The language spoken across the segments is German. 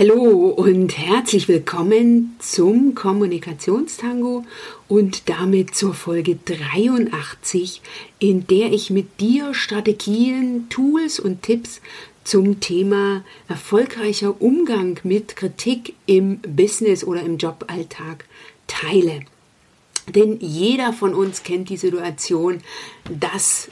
Hallo und herzlich willkommen zum Kommunikationstango und damit zur Folge 83, in der ich mit dir Strategien, Tools und Tipps zum Thema erfolgreicher Umgang mit Kritik im Business oder im Joballtag teile. Denn jeder von uns kennt die Situation, dass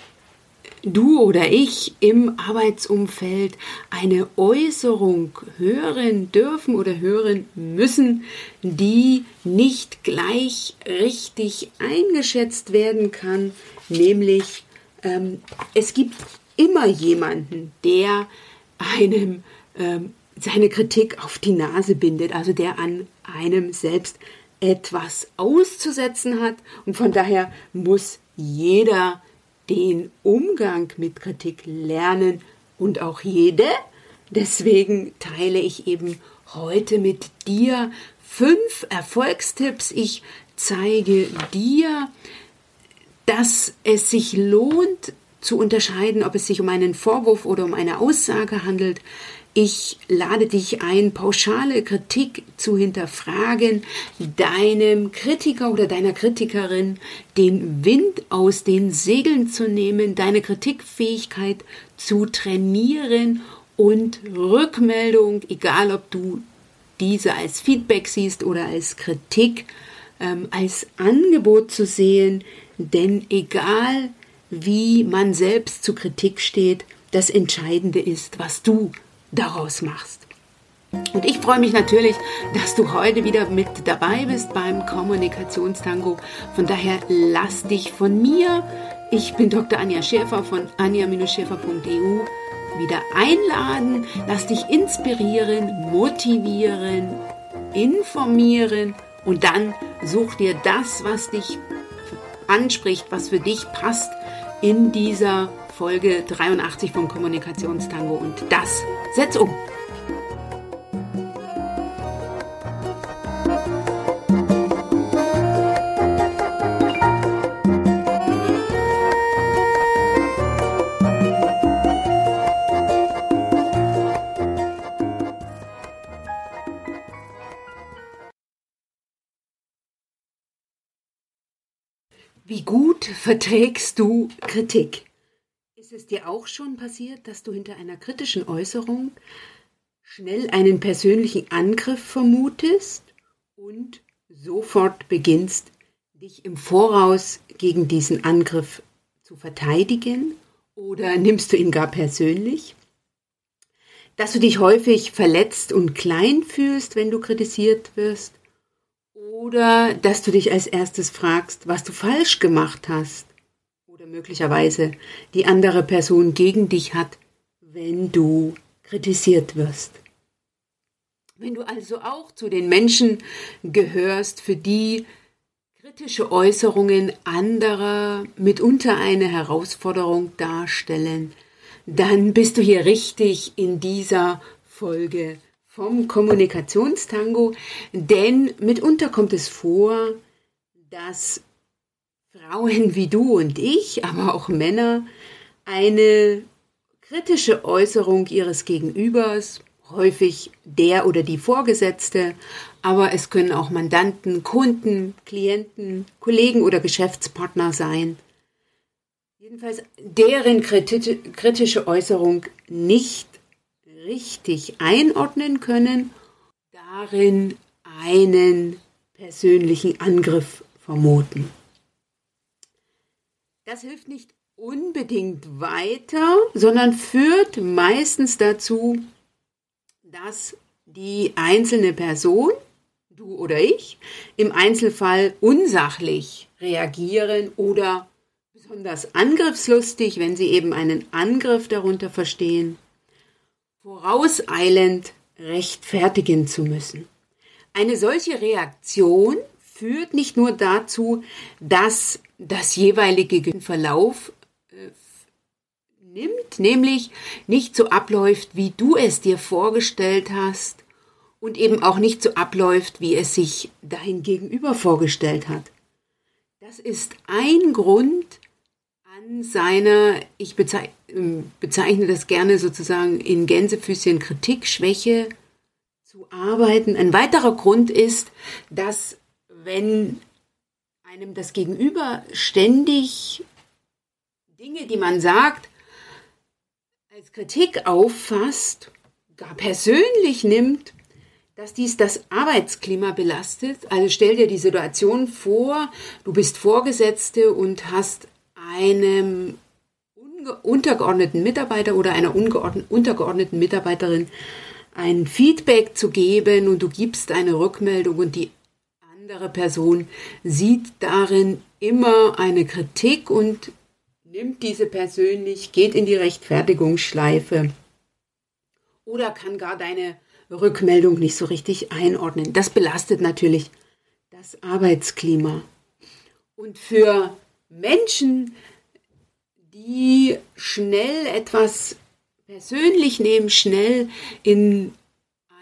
du oder ich im Arbeitsumfeld eine Äußerung hören dürfen oder hören müssen, die nicht gleich richtig eingeschätzt werden kann, nämlich ähm, es gibt immer jemanden, der einem ähm, seine Kritik auf die Nase bindet, also der an einem selbst etwas auszusetzen hat. Und von daher muss jeder den Umgang mit Kritik lernen und auch jede. Deswegen teile ich eben heute mit dir fünf Erfolgstipps. Ich zeige dir, dass es sich lohnt zu unterscheiden, ob es sich um einen Vorwurf oder um eine Aussage handelt, ich lade dich ein, pauschale Kritik zu hinterfragen, deinem Kritiker oder deiner Kritikerin den Wind aus den Segeln zu nehmen, deine Kritikfähigkeit zu trainieren und Rückmeldung, egal ob du diese als Feedback siehst oder als Kritik, ähm, als Angebot zu sehen, denn egal wie man selbst zu Kritik steht, das Entscheidende ist, was du daraus machst. Und ich freue mich natürlich, dass du heute wieder mit dabei bist beim Kommunikationstango. Von daher lass dich von mir, ich bin Dr. Anja Schäfer von anja-schäfer.eu, wieder einladen. Lass dich inspirieren, motivieren, informieren und dann such dir das, was dich anspricht, was für dich passt in dieser Folge 83 vom Kommunikationstango und das setz um. Verträgst du Kritik? Ist es dir auch schon passiert, dass du hinter einer kritischen Äußerung schnell einen persönlichen Angriff vermutest und sofort beginnst, dich im Voraus gegen diesen Angriff zu verteidigen? Oder nimmst du ihn gar persönlich? Dass du dich häufig verletzt und klein fühlst, wenn du kritisiert wirst? Oder dass du dich als erstes fragst, was du falsch gemacht hast? möglicherweise die andere Person gegen dich hat, wenn du kritisiert wirst. Wenn du also auch zu den Menschen gehörst, für die kritische Äußerungen anderer mitunter eine Herausforderung darstellen, dann bist du hier richtig in dieser Folge vom Kommunikationstango, denn mitunter kommt es vor, dass Frauen wie du und ich, aber auch Männer, eine kritische Äußerung ihres Gegenübers, häufig der oder die Vorgesetzte, aber es können auch Mandanten, Kunden, Klienten, Kollegen oder Geschäftspartner sein. Jedenfalls deren kritische Äußerung nicht richtig einordnen können, darin einen persönlichen Angriff vermuten. Das hilft nicht unbedingt weiter, sondern führt meistens dazu, dass die einzelne Person, du oder ich, im Einzelfall unsachlich reagieren oder besonders angriffslustig, wenn sie eben einen Angriff darunter verstehen, vorauseilend rechtfertigen zu müssen. Eine solche Reaktion führt nicht nur dazu, dass das jeweilige Verlauf äh, nimmt, nämlich nicht so abläuft, wie du es dir vorgestellt hast und eben auch nicht so abläuft, wie es sich dein Gegenüber vorgestellt hat. Das ist ein Grund an seiner, ich bezeichne, ähm, bezeichne das gerne sozusagen in Gänsefüßchen Kritik, Schwäche zu arbeiten. Ein weiterer Grund ist, dass wenn einem das Gegenüber ständig Dinge, die man sagt, als Kritik auffasst, gar persönlich nimmt, dass dies das Arbeitsklima belastet. Also stell dir die Situation vor, du bist Vorgesetzte und hast einem untergeordneten Mitarbeiter oder einer untergeordneten Mitarbeiterin ein Feedback zu geben und du gibst eine Rückmeldung und die andere Person sieht darin immer eine Kritik und nimmt diese persönlich, geht in die Rechtfertigungsschleife oder kann gar deine Rückmeldung nicht so richtig einordnen. Das belastet natürlich das Arbeitsklima. Und für Menschen, die schnell etwas persönlich nehmen, schnell in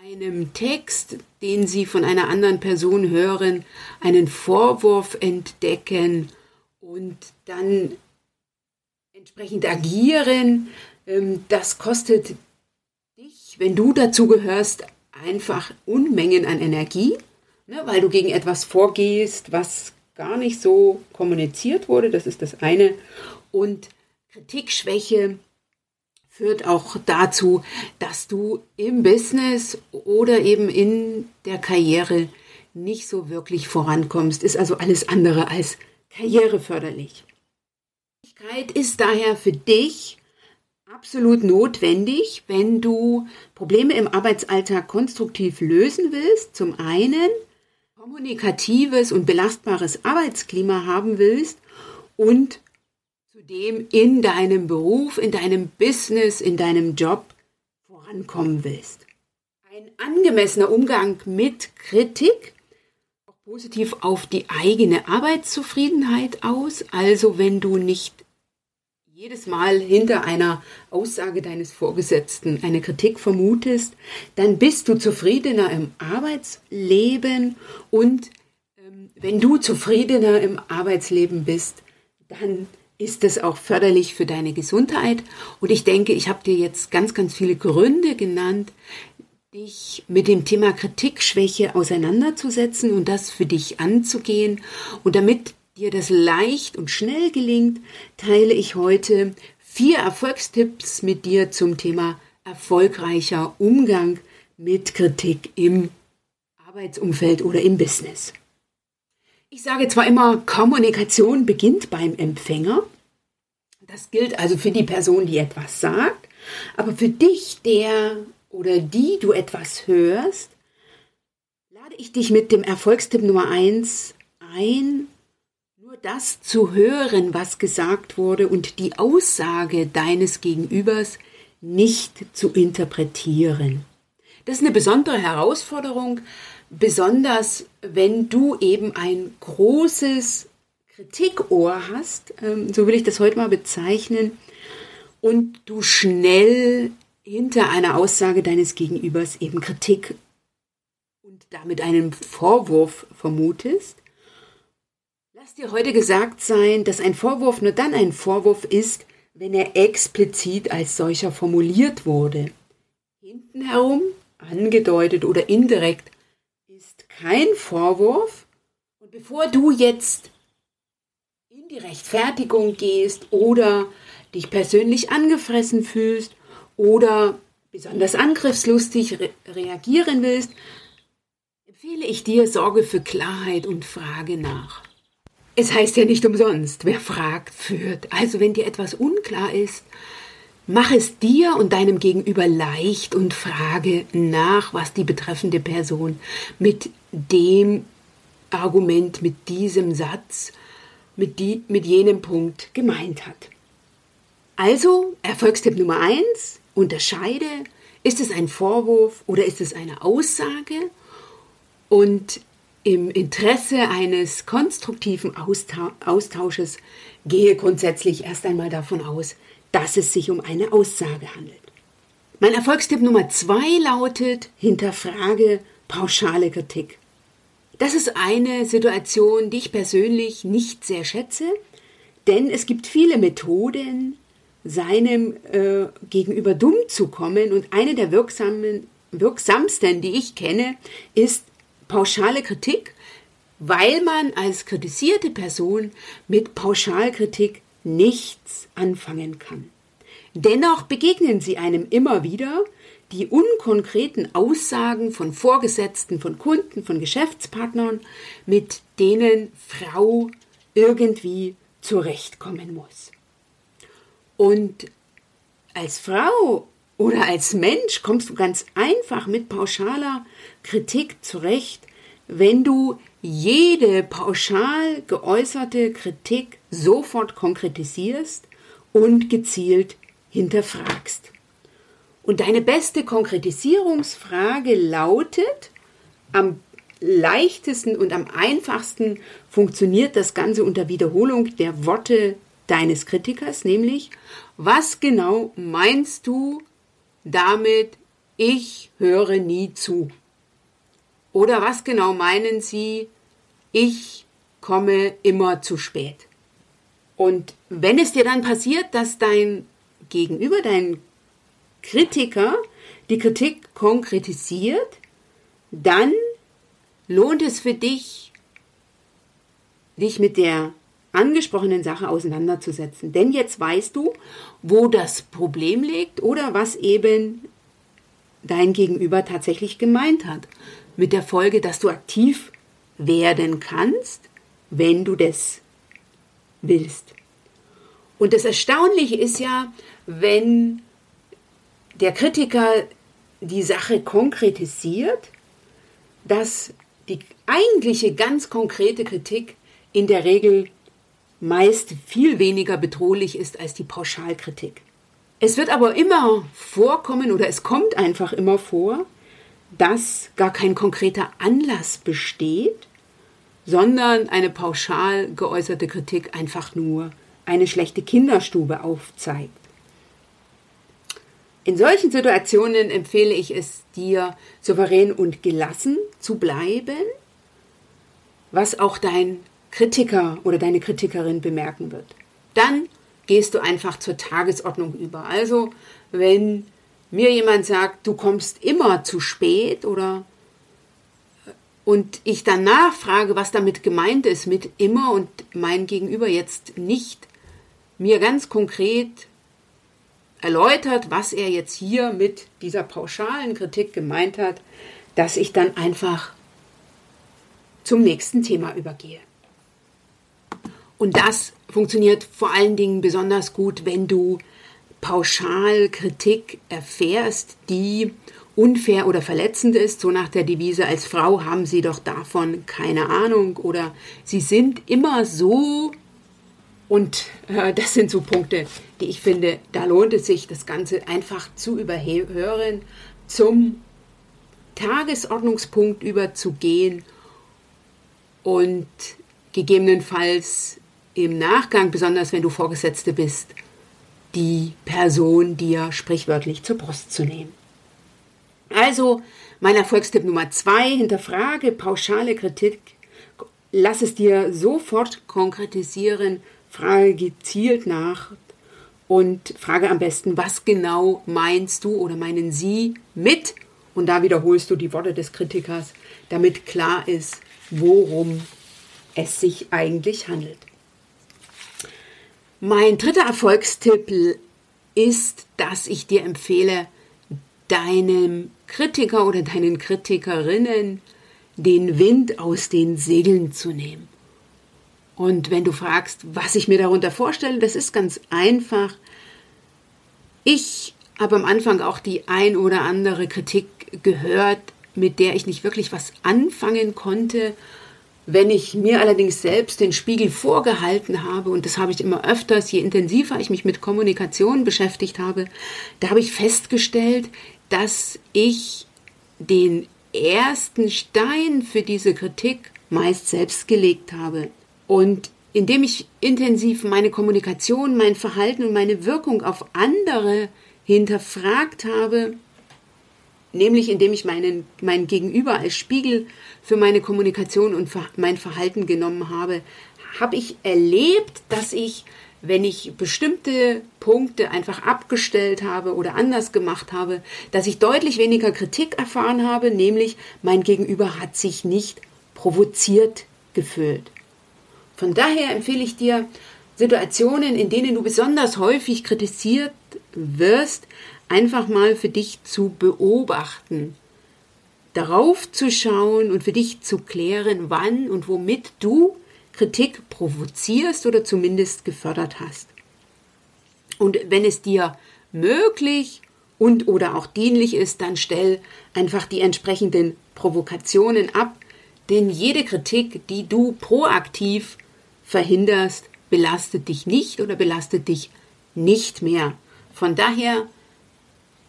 einem Text, den sie von einer anderen Person hören, einen Vorwurf entdecken und dann entsprechend agieren, ähm, das kostet dich, wenn du dazu gehörst, einfach Unmengen an Energie, ne, weil du gegen etwas vorgehst, was gar nicht so kommuniziert wurde. Das ist das eine. Und Kritikschwäche führt auch dazu, dass du im Business oder eben in der Karriere nicht so wirklich vorankommst. Ist also alles andere als karriereförderlich. Ist daher für dich absolut notwendig, wenn du Probleme im Arbeitsalltag konstruktiv lösen willst. Zum einen kommunikatives und belastbares Arbeitsklima haben willst und zudem in deinem Beruf, in deinem Business, in deinem Job vorankommen willst. Ein angemessener Umgang mit Kritik auch positiv auf die eigene Arbeitszufriedenheit aus. Also wenn du nicht jedes Mal hinter einer Aussage deines Vorgesetzten eine Kritik vermutest, dann bist du zufriedener im Arbeitsleben und ähm, wenn du zufriedener im Arbeitsleben bist, dann ist es auch förderlich für deine Gesundheit. Und ich denke, ich habe dir jetzt ganz, ganz viele Gründe genannt, dich mit dem Thema Kritikschwäche auseinanderzusetzen und das für dich anzugehen. Und damit dir das leicht und schnell gelingt, teile ich heute vier Erfolgstipps mit dir zum Thema erfolgreicher Umgang mit Kritik im Arbeitsumfeld oder im Business. Ich sage zwar immer, Kommunikation beginnt beim Empfänger. Das gilt also für die Person, die etwas sagt, aber für dich, der oder die du etwas hörst, lade ich dich mit dem Erfolgstipp Nummer 1 ein, das zu hören, was gesagt wurde und die Aussage deines Gegenübers nicht zu interpretieren. Das ist eine besondere Herausforderung, besonders wenn du eben ein großes Kritikohr hast, ähm, so will ich das heute mal bezeichnen, und du schnell hinter einer Aussage deines Gegenübers eben Kritik und damit einen Vorwurf vermutest, Lass dir heute gesagt sein, dass ein Vorwurf nur dann ein Vorwurf ist, wenn er explizit als solcher formuliert wurde. Hinten herum, angedeutet oder indirekt, ist kein Vorwurf. Und bevor du jetzt in die Rechtfertigung gehst oder dich persönlich angefressen fühlst oder besonders angriffslustig re reagieren willst, empfehle ich dir, sorge für Klarheit und frage nach. Es heißt ja nicht umsonst, wer fragt, führt. Also wenn dir etwas unklar ist, mach es dir und deinem Gegenüber leicht und frage nach, was die betreffende Person mit dem Argument, mit diesem Satz, mit, die, mit jenem Punkt gemeint hat. Also, Erfolgstipp Nummer eins: unterscheide, ist es ein Vorwurf oder ist es eine Aussage? Und im Interesse eines konstruktiven Austausches gehe grundsätzlich erst einmal davon aus, dass es sich um eine Aussage handelt. Mein Erfolgstipp Nummer zwei lautet, hinterfrage pauschale Kritik. Das ist eine Situation, die ich persönlich nicht sehr schätze, denn es gibt viele Methoden, seinem äh, Gegenüber dumm zu kommen und eine der wirksamen wirksamsten, die ich kenne, ist pauschale Kritik, weil man als kritisierte Person mit Pauschalkritik nichts anfangen kann. Dennoch begegnen sie einem immer wieder die unkonkreten Aussagen von Vorgesetzten, von Kunden, von Geschäftspartnern, mit denen Frau irgendwie zurechtkommen muss. Und als Frau oder als Mensch kommst du ganz einfach mit pauschaler Kritik zurecht, wenn du jede pauschal geäußerte Kritik sofort konkretisierst und gezielt hinterfragst. Und deine beste Konkretisierungsfrage lautet, am leichtesten und am einfachsten funktioniert das Ganze unter Wiederholung der Worte deines Kritikers, nämlich, was genau meinst du damit, ich höre nie zu? Oder was genau meinen Sie, ich komme immer zu spät? Und wenn es dir dann passiert, dass dein Gegenüber, dein Kritiker, die Kritik konkretisiert, dann lohnt es für dich, dich mit der angesprochenen Sache auseinanderzusetzen. Denn jetzt weißt du, wo das Problem liegt oder was eben dein Gegenüber tatsächlich gemeint hat mit der Folge, dass du aktiv werden kannst, wenn du das willst. Und das Erstaunliche ist ja, wenn der Kritiker die Sache konkretisiert, dass die eigentliche ganz konkrete Kritik in der Regel meist viel weniger bedrohlich ist als die Pauschalkritik. Es wird aber immer vorkommen oder es kommt einfach immer vor, dass gar kein konkreter Anlass besteht, sondern eine pauschal geäußerte Kritik einfach nur eine schlechte Kinderstube aufzeigt. In solchen Situationen empfehle ich es dir, souverän und gelassen zu bleiben, was auch dein Kritiker oder deine Kritikerin bemerken wird. Dann gehst du einfach zur Tagesordnung über. Also, wenn mir jemand sagt, du kommst immer zu spät oder und ich dann nachfrage, was damit gemeint ist mit immer und mein Gegenüber jetzt nicht mir ganz konkret erläutert, was er jetzt hier mit dieser pauschalen Kritik gemeint hat, dass ich dann einfach zum nächsten Thema übergehe. Und das funktioniert vor allen Dingen besonders gut, wenn du pauschal Kritik erfährst, die unfair oder verletzend ist, so nach der Devise, als Frau haben sie doch davon keine Ahnung oder sie sind immer so. Und äh, das sind so Punkte, die ich finde, da lohnt es sich, das Ganze einfach zu überhören, zum Tagesordnungspunkt überzugehen und gegebenenfalls im Nachgang, besonders wenn du Vorgesetzte bist, die Person dir sprichwörtlich zur Brust zu nehmen. Also mein Erfolgstipp Nummer zwei, hinterfrage pauschale Kritik, lass es dir sofort konkretisieren, frage gezielt nach und frage am besten, was genau meinst du oder meinen sie mit und da wiederholst du die Worte des Kritikers, damit klar ist, worum es sich eigentlich handelt. Mein dritter Erfolgstipp ist, dass ich dir empfehle, deinem Kritiker oder deinen Kritikerinnen den Wind aus den Segeln zu nehmen. Und wenn du fragst, was ich mir darunter vorstelle, das ist ganz einfach. Ich habe am Anfang auch die ein oder andere Kritik gehört, mit der ich nicht wirklich was anfangen konnte wenn ich mir allerdings selbst den Spiegel vorgehalten habe, und das habe ich immer öfters, je intensiver ich mich mit Kommunikation beschäftigt habe, da habe ich festgestellt, dass ich den ersten Stein für diese Kritik meist selbst gelegt habe. Und indem ich intensiv meine Kommunikation, mein Verhalten und meine Wirkung auf andere hinterfragt habe, nämlich indem ich meinen, mein Gegenüber als Spiegel für meine Kommunikation und mein Verhalten genommen habe, habe ich erlebt, dass ich, wenn ich bestimmte Punkte einfach abgestellt habe oder anders gemacht habe, dass ich deutlich weniger Kritik erfahren habe, nämlich mein Gegenüber hat sich nicht provoziert gefühlt. Von daher empfehle ich dir, Situationen, in denen du besonders häufig kritisiert wirst, einfach mal für dich zu beobachten, darauf zu schauen und für dich zu klären, wann und womit du Kritik provozierst oder zumindest gefördert hast. Und wenn es dir möglich und oder auch dienlich ist, dann stell einfach die entsprechenden Provokationen ab, denn jede Kritik, die du proaktiv verhinderst, belastet dich nicht oder belastet dich nicht mehr. Von daher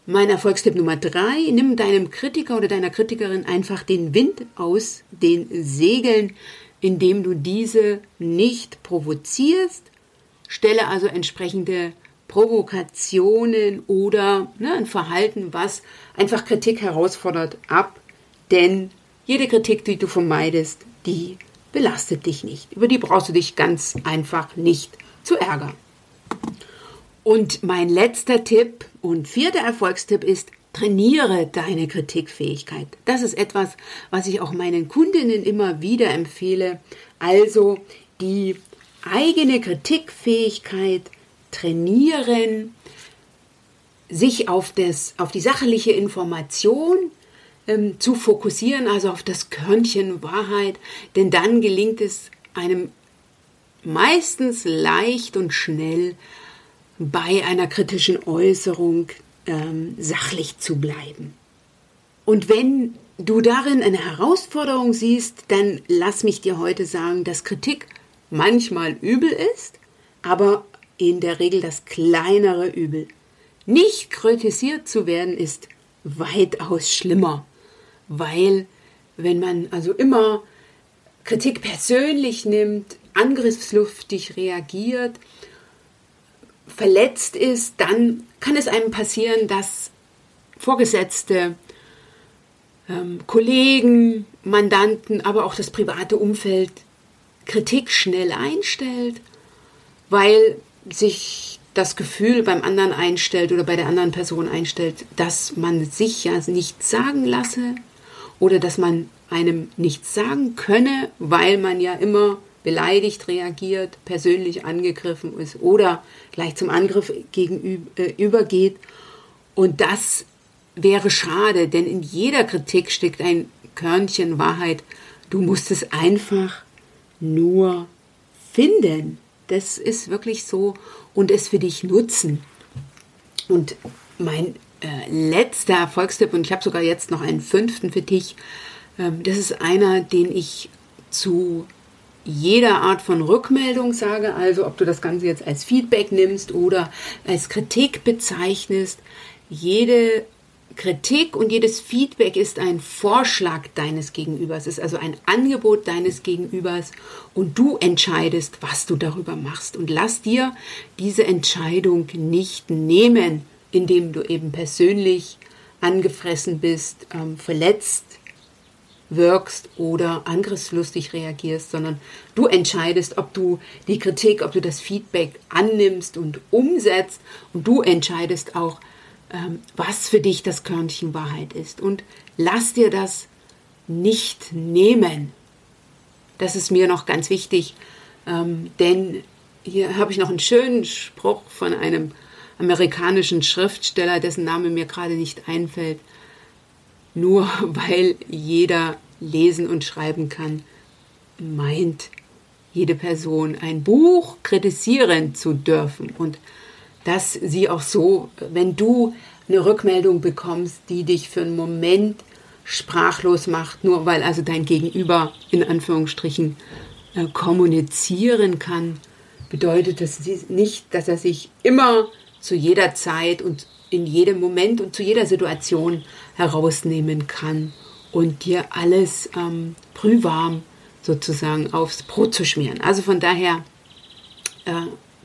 mein Erfolgstipp Nummer drei, nimm deinem Kritiker oder deiner Kritikerin einfach den Wind aus den Segeln, indem du diese nicht provozierst. Stelle also entsprechende Provokationen oder ne, ein Verhalten, was einfach Kritik herausfordert, ab. Denn jede Kritik, die du vermeidest, die belastet dich nicht. Über die brauchst du dich ganz einfach nicht zu ärgern. Und mein letzter Tipp und vierter Erfolgstipp ist, trainiere deine Kritikfähigkeit. Das ist etwas, was ich auch meinen Kundinnen immer wieder empfehle. Also die eigene Kritikfähigkeit trainieren, sich auf, das, auf die sachliche Information ähm, zu fokussieren, also auf das Körnchen Wahrheit, denn dann gelingt es einem meistens leicht und schnell bei einer kritischen Äußerung ähm, sachlich zu bleiben. Und wenn du darin eine Herausforderung siehst, dann lass mich dir heute sagen, dass Kritik manchmal übel ist, aber in der Regel das kleinere Übel. Nicht kritisiert zu werden ist weitaus schlimmer weil wenn man also immer Kritik persönlich nimmt, angriffsluftig reagiert, verletzt ist, dann kann es einem passieren, dass Vorgesetzte, ähm, Kollegen, Mandanten, aber auch das private Umfeld Kritik schnell einstellt, weil sich das Gefühl beim anderen einstellt oder bei der anderen Person einstellt, dass man sich ja nichts sagen lasse, oder dass man einem nichts sagen könne, weil man ja immer beleidigt reagiert, persönlich angegriffen ist oder gleich zum Angriff gegenüber äh. Und das wäre schade, denn in jeder Kritik steckt ein Körnchen Wahrheit. Du musst es einfach nur finden. Das ist wirklich so und es für dich nutzen. Und mein äh, letzter Erfolgstipp, und ich habe sogar jetzt noch einen fünften für dich. Ähm, das ist einer, den ich zu jeder Art von Rückmeldung sage, also ob du das Ganze jetzt als Feedback nimmst oder als Kritik bezeichnest. Jede Kritik und jedes Feedback ist ein Vorschlag deines Gegenübers, ist also ein Angebot deines Gegenübers und du entscheidest, was du darüber machst. Und lass dir diese Entscheidung nicht nehmen indem du eben persönlich angefressen bist, ähm, verletzt wirkst oder angriffslustig reagierst, sondern du entscheidest, ob du die Kritik, ob du das Feedback annimmst und umsetzt und du entscheidest auch, ähm, was für dich das Körnchen Wahrheit ist. Und lass dir das nicht nehmen. Das ist mir noch ganz wichtig, ähm, denn hier habe ich noch einen schönen Spruch von einem amerikanischen Schriftsteller, dessen Name mir gerade nicht einfällt, nur weil jeder lesen und schreiben kann, meint jede Person ein Buch kritisieren zu dürfen. Und dass sie auch so, wenn du eine Rückmeldung bekommst, die dich für einen Moment sprachlos macht, nur weil also dein Gegenüber in Anführungsstrichen äh, kommunizieren kann, bedeutet das nicht, dass er sich immer zu jeder Zeit und in jedem Moment und zu jeder Situation herausnehmen kann und dir alles ähm, brühwarm sozusagen aufs Brot zu schmieren. Also von daher äh,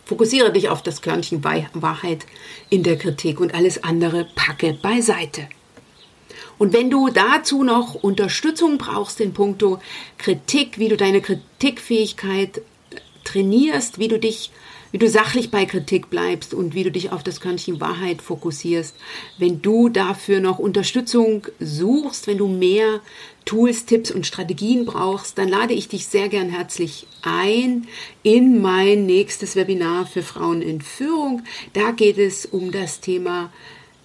fokussiere dich auf das Körnchen Wahrheit in der Kritik und alles andere packe beiseite. Und wenn du dazu noch Unterstützung brauchst in puncto Kritik, wie du deine Kritikfähigkeit trainierst, wie du dich wie du sachlich bei Kritik bleibst und wie du dich auf das Körnchen Wahrheit fokussierst. Wenn du dafür noch Unterstützung suchst, wenn du mehr Tools, Tipps und Strategien brauchst, dann lade ich dich sehr gern herzlich ein in mein nächstes Webinar für Frauen in Führung. Da geht es um das Thema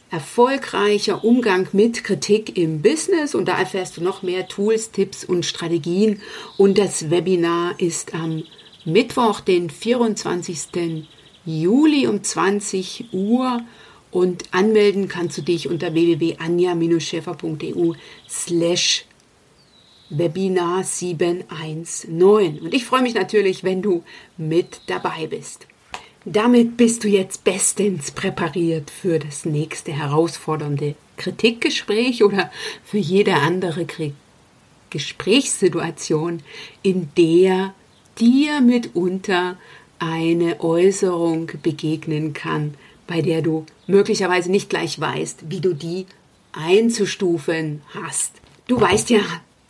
erfolgreicher Umgang mit Kritik im Business und da erfährst du noch mehr Tools, Tipps und Strategien und das Webinar ist am Mittwoch, den 24. Juli um 20 Uhr und anmelden kannst du dich unter www.anja-schäfer.eu slash Webinar 719. Und ich freue mich natürlich, wenn du mit dabei bist. Damit bist du jetzt bestens präpariert für das nächste herausfordernde Kritikgespräch oder für jede andere Gesprächssituation, in der dir mitunter eine Äußerung begegnen kann, bei der du möglicherweise nicht gleich weißt, wie du die einzustufen hast. Du weißt ja,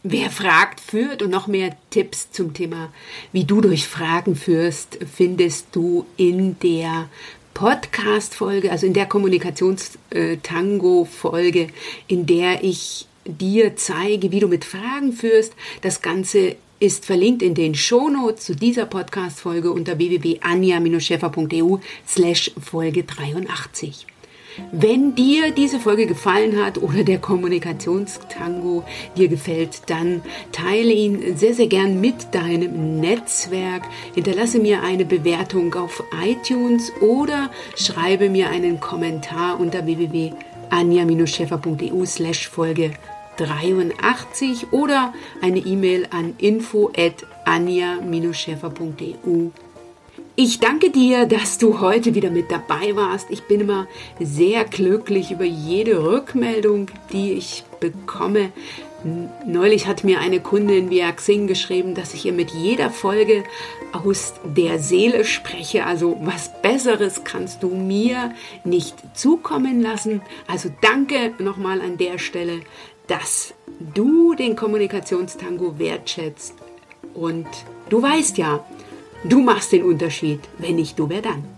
wer fragt, führt und noch mehr Tipps zum Thema, wie du durch Fragen führst, findest du in der Podcast-Folge, also in der Kommunikationstango-Folge, in der ich dir zeige, wie du mit Fragen führst. Das Ganze ist verlinkt in den Shownotes zu dieser Podcast-Folge unter www.anja-scheffer.eu slash Folge 83. Wenn dir diese Folge gefallen hat oder der Kommunikationstango dir gefällt, dann teile ihn sehr, sehr gern mit deinem Netzwerk. Hinterlasse mir eine Bewertung auf iTunes oder schreibe mir einen Kommentar unter www.anja-scheffer.eu slash Folge 83 oder eine E-Mail an info at anja-schäfer.eu. Ich danke dir, dass du heute wieder mit dabei warst. Ich bin immer sehr glücklich über jede Rückmeldung, die ich bekomme. Neulich hat mir eine Kundin via Xing geschrieben, dass ich ihr mit jeder Folge aus der Seele spreche. Also was Besseres kannst du mir nicht zukommen lassen. Also danke nochmal an der Stelle dass du den Kommunikationstango wertschätzt. Und du weißt ja, du machst den Unterschied. Wenn nicht du, wer dann?